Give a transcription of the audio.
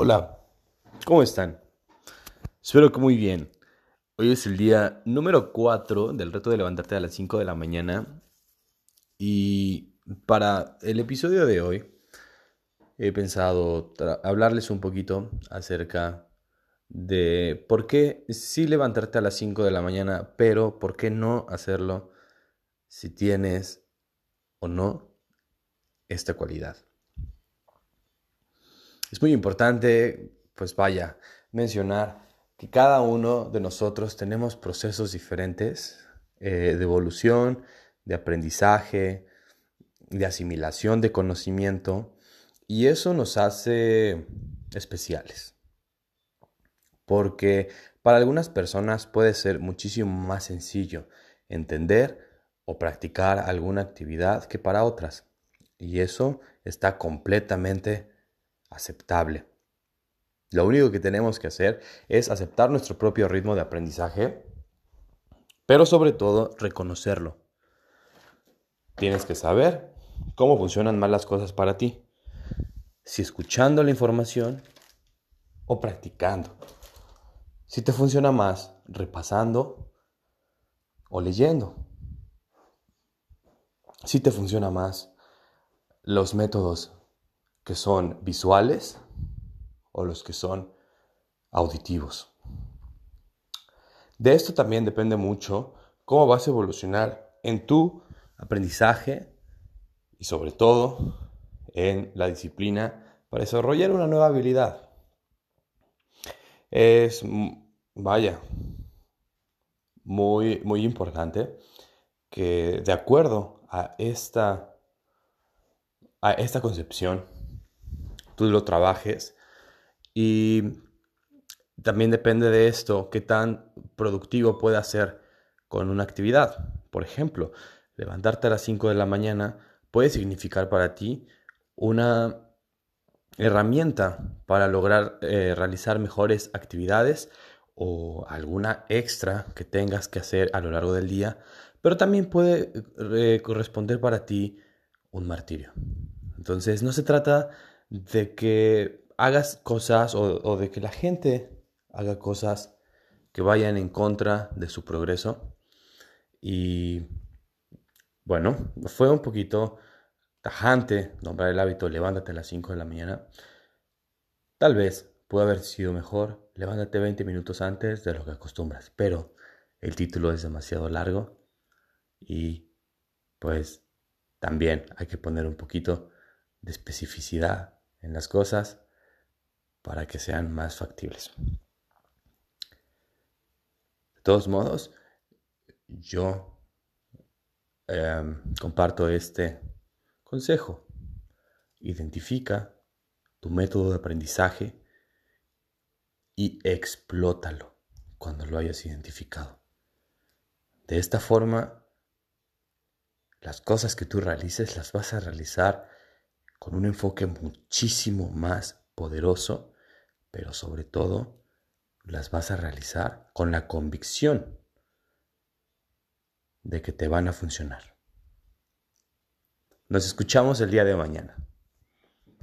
Hola, ¿cómo están? Espero que muy bien. Hoy es el día número 4 del reto de levantarte a las 5 de la mañana y para el episodio de hoy he pensado hablarles un poquito acerca de por qué sí levantarte a las 5 de la mañana, pero por qué no hacerlo si tienes o no esta cualidad. Es muy importante, pues vaya, mencionar que cada uno de nosotros tenemos procesos diferentes eh, de evolución, de aprendizaje, de asimilación de conocimiento, y eso nos hace especiales. Porque para algunas personas puede ser muchísimo más sencillo entender o practicar alguna actividad que para otras. Y eso está completamente aceptable. Lo único que tenemos que hacer es aceptar nuestro propio ritmo de aprendizaje, pero sobre todo reconocerlo. Tienes que saber cómo funcionan más las cosas para ti. Si escuchando la información o practicando. Si te funciona más repasando o leyendo. Si te funciona más los métodos que son visuales o los que son auditivos. De esto también depende mucho cómo vas a evolucionar en tu aprendizaje y sobre todo en la disciplina para desarrollar una nueva habilidad. Es, vaya, muy, muy importante que de acuerdo a esta, a esta concepción tú lo trabajes. Y también depende de esto, qué tan productivo puede ser con una actividad. Por ejemplo, levantarte a las 5 de la mañana puede significar para ti una herramienta para lograr eh, realizar mejores actividades o alguna extra que tengas que hacer a lo largo del día, pero también puede eh, corresponder para ti un martirio. Entonces no se trata de que hagas cosas o, de que la gente haga cosas que vayan en contra de su progreso. Y bueno, fue un poquito tajante nombrar el hábito levántate a las 5 de la mañana. Tal vez pudo haber sido mejor levántate 20 minutos antes de lo que acostumbras, pero el título es demasiado largo y pues también hay que poner un poquito de especificidad en las cosas para que sean más factibles. De todos modos, yo em, comparto este consejo. Identifica tu método de aprendizaje y explótalo cuando lo hayas identificado. De esta forma, las cosas que tú realices las vas a realizar con un enfoque muchísimo más poderoso, pero sobre todo las vas a realizar con la convicción de que te van a funcionar. Nos escuchamos el día de mañana.